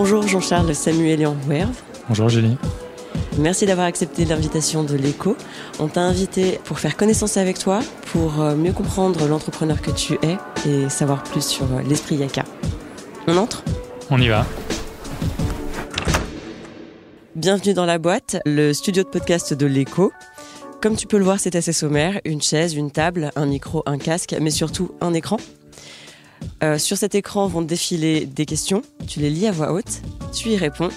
Bonjour Jean-Charles Samuelian Werve. Bonjour Julie. Merci d'avoir accepté l'invitation de l'écho. On t'a invité pour faire connaissance avec toi, pour euh, mieux comprendre l'entrepreneur que tu es et savoir plus sur euh, l'esprit Yaka. On entre? On y va. Bienvenue dans la boîte, le studio de podcast de l'écho. Comme tu peux le voir, c'est assez sommaire. Une chaise, une table, un micro, un casque, mais surtout un écran. Euh, sur cet écran vont défiler des questions. Tu les lis à voix haute, tu y réponds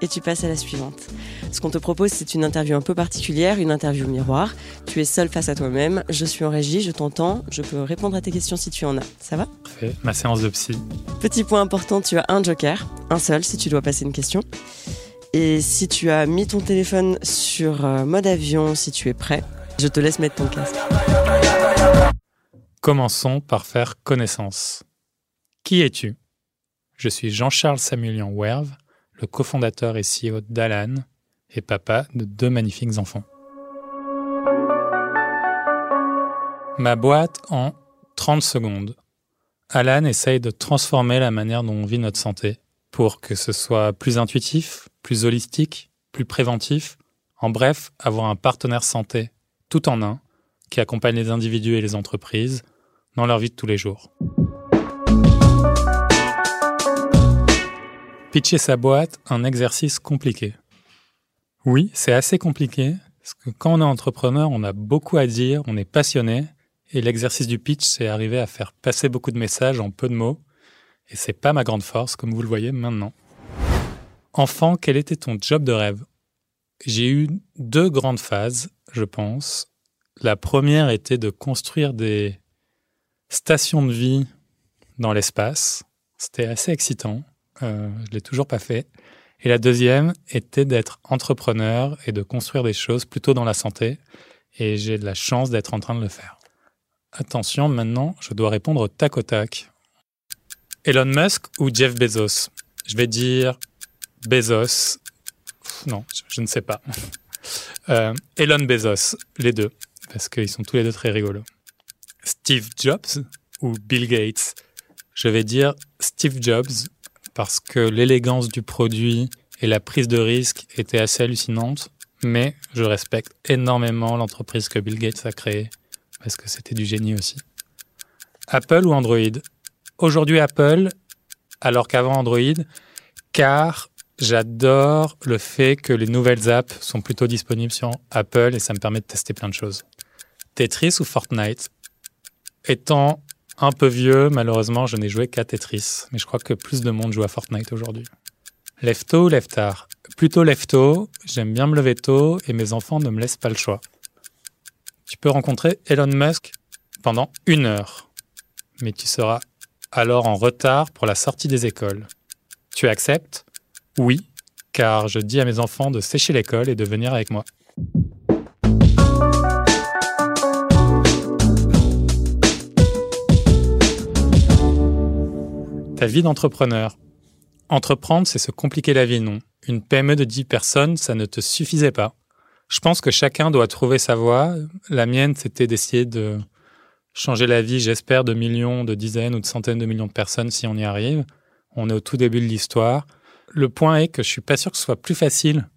et tu passes à la suivante. Ce qu'on te propose, c'est une interview un peu particulière, une interview miroir. Tu es seul face à toi-même, je suis en régie, je t'entends, je peux répondre à tes questions si tu en as. Ça va? Parfait, ma séance de psy. Petit point important, tu as un joker, un seul si tu dois passer une question. Et si tu as mis ton téléphone sur euh, mode avion, si tu es prêt, je te laisse mettre ton casque. Commençons par faire connaissance. Qui es-tu? Je suis Jean-Charles Samuelian Werve, le cofondateur et CEO d'Alan et papa de deux magnifiques enfants. Ma boîte en 30 secondes. Alan essaye de transformer la manière dont on vit notre santé pour que ce soit plus intuitif, plus holistique, plus préventif. En bref, avoir un partenaire santé tout en un qui accompagne les individus et les entreprises dans leur vie de tous les jours. Pitcher sa boîte, un exercice compliqué. Oui, c'est assez compliqué, parce que quand on est entrepreneur, on a beaucoup à dire, on est passionné, et l'exercice du pitch, c'est arriver à faire passer beaucoup de messages en peu de mots, et c'est pas ma grande force, comme vous le voyez maintenant. Enfant, quel était ton job de rêve? J'ai eu deux grandes phases, je pense. La première était de construire des stations de vie dans l'espace. C'était assez excitant. Euh, je l'ai toujours pas fait. Et la deuxième était d'être entrepreneur et de construire des choses plutôt dans la santé. Et j'ai de la chance d'être en train de le faire. Attention, maintenant, je dois répondre au tac au tac. Elon Musk ou Jeff Bezos? Je vais dire Bezos. Non, je ne sais pas. Euh, Elon Bezos, les deux, parce qu'ils sont tous les deux très rigolos. Steve Jobs ou Bill Gates? Je vais dire Steve Jobs parce que l'élégance du produit et la prise de risque étaient assez hallucinantes, mais je respecte énormément l'entreprise que Bill Gates a créée parce que c'était du génie aussi. Apple ou Android? Aujourd'hui Apple, alors qu'avant Android, car j'adore le fait que les nouvelles apps sont plutôt disponibles sur Apple et ça me permet de tester plein de choses. Tetris ou Fortnite? Étant un peu vieux, malheureusement, je n'ai joué qu'à Tetris, mais je crois que plus de monde joue à Fortnite aujourd'hui. Lève tôt ou lève tard? Plutôt lève tôt, j'aime bien me lever tôt et mes enfants ne me laissent pas le choix. Tu peux rencontrer Elon Musk pendant une heure, mais tu seras alors en retard pour la sortie des écoles. Tu acceptes? Oui, car je dis à mes enfants de sécher l'école et de venir avec moi. Vie d'entrepreneur. Entreprendre, c'est se compliquer la vie, non Une PME de 10 personnes, ça ne te suffisait pas. Je pense que chacun doit trouver sa voie. La mienne, c'était d'essayer de changer la vie, j'espère, de millions, de dizaines ou de centaines de millions de personnes si on y arrive. On est au tout début de l'histoire. Le point est que je suis pas sûr que ce soit plus facile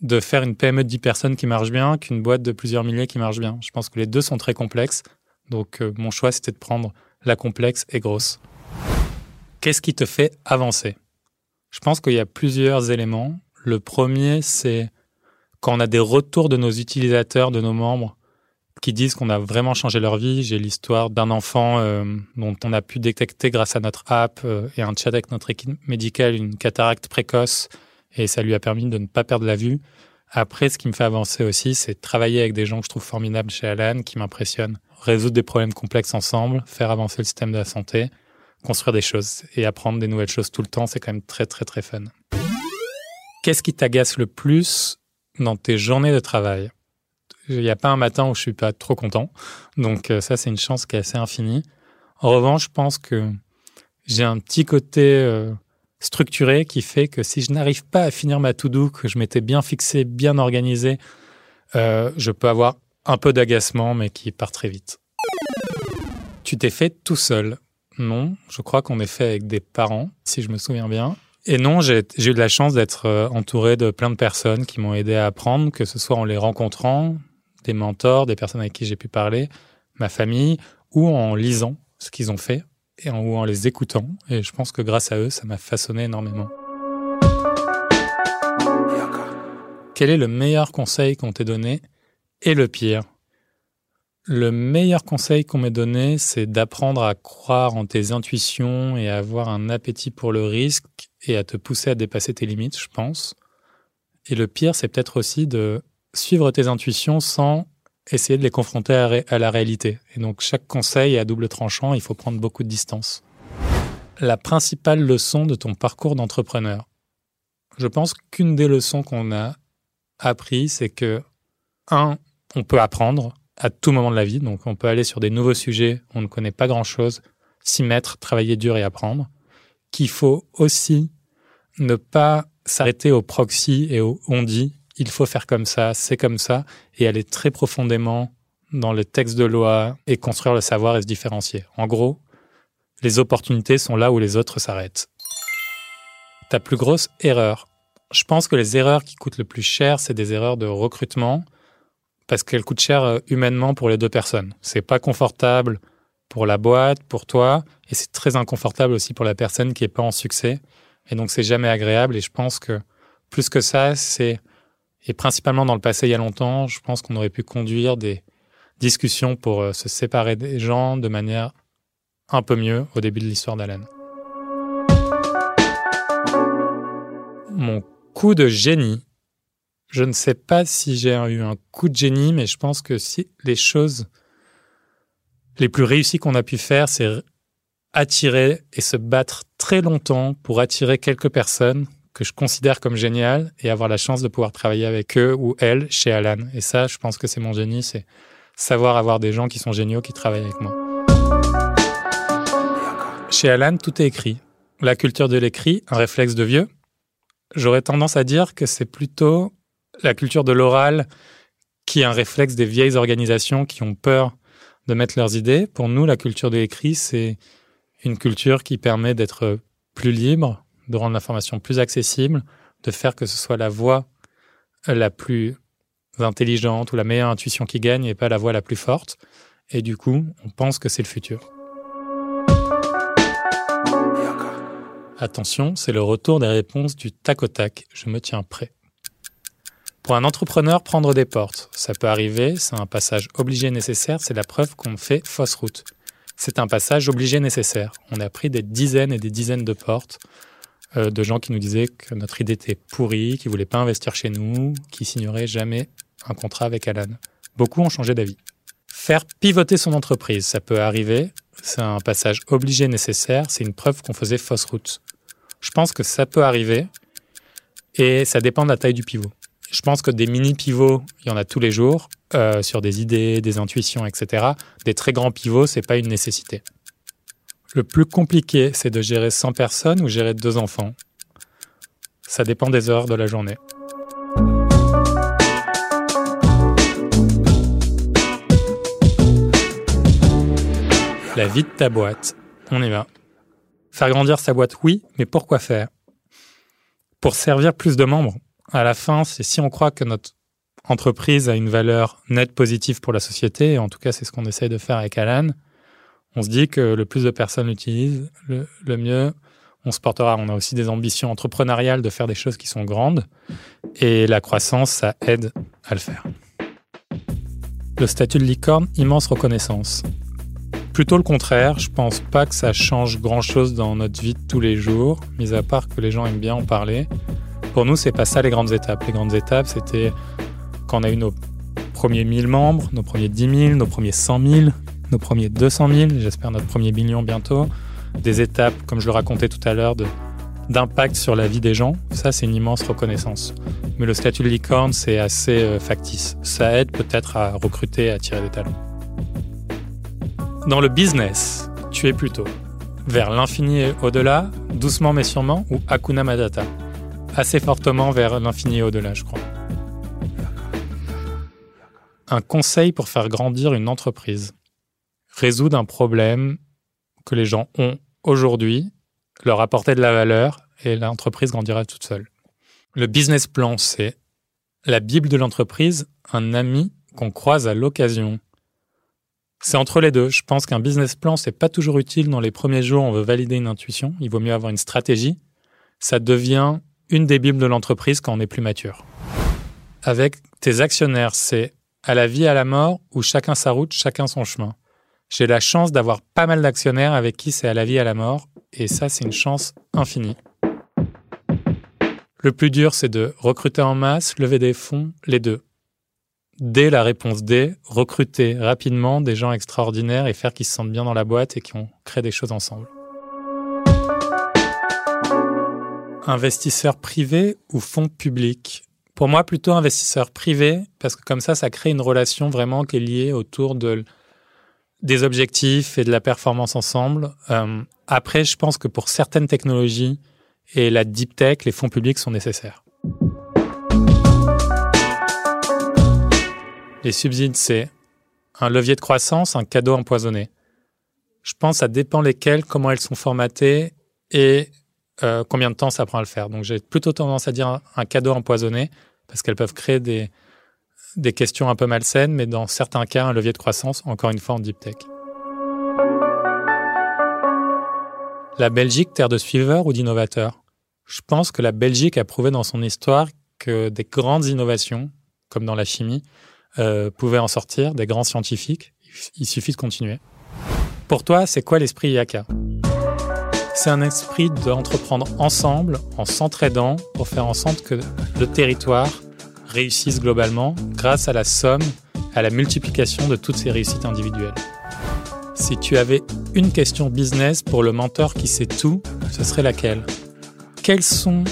de faire une PME de 10 personnes qui marche bien qu'une boîte de plusieurs milliers qui marche bien. Je pense que les deux sont très complexes. Donc euh, mon choix, c'était de prendre la complexe et grosse. Qu'est-ce qui te fait avancer? Je pense qu'il y a plusieurs éléments. Le premier, c'est quand on a des retours de nos utilisateurs, de nos membres, qui disent qu'on a vraiment changé leur vie. J'ai l'histoire d'un enfant euh, dont on a pu détecter grâce à notre app euh, et un chat avec notre équipe médicale une cataracte précoce et ça lui a permis de ne pas perdre la vue. Après, ce qui me fait avancer aussi, c'est travailler avec des gens que je trouve formidables chez Alan, qui m'impressionnent. Résoudre des problèmes complexes ensemble, faire avancer le système de la santé, construire des choses et apprendre des nouvelles choses tout le temps, c'est quand même très très très fun. Qu'est-ce qui t'agace le plus dans tes journées de travail? Il n'y a pas un matin où je suis pas trop content. Donc euh, ça, c'est une chance qui est assez infinie. En revanche, je pense que j'ai un petit côté euh, structuré qui fait que si je n'arrive pas à finir ma to-do, que je m'étais bien fixé, bien organisé, euh, je peux avoir un peu d'agacement, mais qui part très vite. Tu t'es fait tout seul Non, je crois qu'on est fait avec des parents, si je me souviens bien. Et non, j'ai eu de la chance d'être euh, entouré de plein de personnes qui m'ont aidé à apprendre, que ce soit en les rencontrant, des mentors, des personnes avec qui j'ai pu parler, ma famille, ou en lisant ce qu'ils ont fait, et en, ou en les écoutant. Et je pense que grâce à eux, ça m'a façonné énormément. Quel est le meilleur conseil qu'on t'ait donné et le pire? Le meilleur conseil qu'on m'ait donné, c'est d'apprendre à croire en tes intuitions et à avoir un appétit pour le risque et à te pousser à dépasser tes limites, je pense. Et le pire, c'est peut-être aussi de suivre tes intuitions sans essayer de les confronter à, la réalité. Et donc chaque conseil est à double tranchant, il faut prendre beaucoup de distance. La principale leçon de ton parcours d'entrepreneur. Je pense qu'une des leçons qu'on a appris, c'est que, un, on peut apprendre à tout moment de la vie, donc on peut aller sur des nouveaux sujets, on ne connaît pas grand-chose, s'y mettre, travailler dur et apprendre, qu'il faut aussi ne pas s'arrêter au proxy et au on dit, il faut faire comme ça, c'est comme ça, et aller très profondément dans le texte de loi et construire le savoir et se différencier. En gros, les opportunités sont là où les autres s'arrêtent. Ta plus grosse erreur. Je pense que les erreurs qui coûtent le plus cher, c'est des erreurs de recrutement, parce qu'elles coûtent cher euh, humainement pour les deux personnes. C'est pas confortable pour la boîte, pour toi, et c'est très inconfortable aussi pour la personne qui est pas en succès. Et donc c'est jamais agréable. Et je pense que plus que ça, c'est et principalement dans le passé il y a longtemps, je pense qu'on aurait pu conduire des discussions pour euh, se séparer des gens de manière un peu mieux au début de l'histoire d'Alan. Mon coup de génie. Je ne sais pas si j'ai eu un coup de génie, mais je pense que si les choses les plus réussies qu'on a pu faire, c'est attirer et se battre très longtemps pour attirer quelques personnes que je considère comme géniales et avoir la chance de pouvoir travailler avec eux ou elles chez Alan. Et ça, je pense que c'est mon génie, c'est savoir avoir des gens qui sont géniaux qui travaillent avec moi. Chez Alan, tout est écrit. La culture de l'écrit, un réflexe de vieux. J'aurais tendance à dire que c'est plutôt la culture de l'oral qui est un réflexe des vieilles organisations qui ont peur de mettre leurs idées. Pour nous, la culture de l'écrit, c'est une culture qui permet d'être plus libre, de rendre l'information plus accessible, de faire que ce soit la voix la plus intelligente ou la meilleure intuition qui gagne et pas la voix la plus forte. Et du coup, on pense que c'est le futur. Attention, c'est le retour des réponses du tac au tac. Je me tiens prêt. Pour un entrepreneur, prendre des portes, ça peut arriver, c'est un passage obligé nécessaire, c'est la preuve qu'on fait fausse route. C'est un passage obligé nécessaire. On a pris des dizaines et des dizaines de portes euh, de gens qui nous disaient que notre idée était pourrie, qui voulaient pas investir chez nous, qui signeraient jamais un contrat avec Alan. Beaucoup ont changé d'avis. Faire pivoter son entreprise, ça peut arriver. C'est un passage obligé nécessaire. C'est une preuve qu'on faisait fausse route. Je pense que ça peut arriver et ça dépend de la taille du pivot. Je pense que des mini pivots, il y en a tous les jours euh, sur des idées, des intuitions, etc. Des très grands pivots, c'est pas une nécessité. Le plus compliqué, c'est de gérer 100 personnes ou gérer deux enfants. Ça dépend des heures de la journée. La vie de ta boîte. On y va. Faire grandir sa boîte, oui, mais pourquoi faire? Pour servir plus de membres. À la fin, c'est si on croit que notre entreprise a une valeur nette positive pour la société, et en tout cas c'est ce qu'on essaye de faire avec Alan, on se dit que le plus de personnes l'utilisent, le, mieux on se portera. On a aussi des ambitions entrepreneuriales de faire des choses qui sont grandes et la croissance, ça aide à le faire. Le statut de licorne, immense reconnaissance. Plutôt le contraire, je pense pas que ça change grand chose dans notre vie de tous les jours, mis à part que les gens aiment bien en parler. Pour nous, c'est pas ça les grandes étapes. Les grandes étapes, c'était quand on a eu nos premiers 1000 membres, nos premiers 10 000, nos premiers 100 000, nos premiers 200 000, j'espère notre premier million bientôt, des étapes, comme je le racontais tout à l'heure, d'impact sur la vie des gens. Ça, c'est une immense reconnaissance. Mais le statut de licorne, c'est assez euh, factice. Ça aide peut-être à recruter, à tirer des talents. Dans le business, tu es plutôt vers l'infini et au-delà, doucement mais sûrement, ou Hakuna Matata? Assez fortement vers l'infini au-delà, je crois. Un conseil pour faire grandir une entreprise résoudre un problème que les gens ont aujourd'hui, leur apporter de la valeur et l'entreprise grandira toute seule. Le business plan, c'est la Bible de l'entreprise, un ami qu'on croise à l'occasion. C'est entre les deux. Je pense qu'un business plan, c'est pas toujours utile dans les premiers jours, on veut valider une intuition. Il vaut mieux avoir une stratégie. Ça devient une des bibles de l'entreprise quand on est plus mature. Avec tes actionnaires, c'est à la vie, à la mort, ou chacun sa route, chacun son chemin. J'ai la chance d'avoir pas mal d'actionnaires avec qui c'est à la vie, à la mort, et ça, c'est une chance infinie. Le plus dur, c'est de recruter en masse, lever des fonds, les deux. Dès la réponse D, recruter rapidement des gens extraordinaires et faire qu'ils se sentent bien dans la boîte et qu'on crée des choses ensemble. Investisseur privé ou fonds public Pour moi, plutôt investisseur privé, parce que comme ça, ça crée une relation vraiment qui est liée autour de, des objectifs et de la performance ensemble. Euh, après, je pense que pour certaines technologies, et la deep tech, les fonds publics sont nécessaires. Les subsides, c'est un levier de croissance, un cadeau empoisonné. Je pense que ça dépend lesquels, comment elles sont formatées et euh, combien de temps ça prend à le faire. Donc j'ai plutôt tendance à dire un, cadeau empoisonné parce qu'elles peuvent créer des, des questions un peu malsaines, mais dans certains cas, un levier de croissance, encore une fois en deep tech. La Belgique, terre de suiveurs ou d'innovateurs? Je pense que la Belgique a prouvé dans son histoire que des grandes innovations, comme dans la chimie, euh, pouvaient en sortir, des grands scientifiques. Il suffit de continuer. Pour toi, c'est quoi l'esprit IACA C'est un esprit d'entreprendre ensemble, en s'entraidant, pour faire en sorte que le territoire réussisse globalement grâce à la somme, à la multiplication de toutes ces réussites individuelles. Si tu avais une question business pour le mentor qui sait tout, ce serait laquelle? Quels sont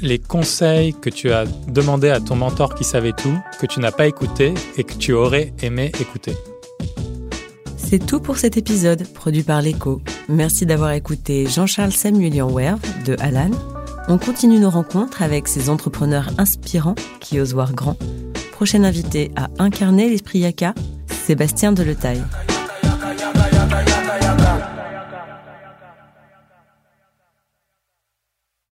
les conseils que tu as demandé à ton mentor qui savait tout, que tu n'as pas écouté et que tu aurais aimé écouter? C'est tout pour cet épisode produit par l'Echo. Merci d'avoir écouté Jean-Charles Samuelian Werve de Alan. On continue nos rencontres avec ces entrepreneurs inspirants qui osent voir grand. Prochain invité à incarner l'esprit Yaka, Sébastien Deletaille.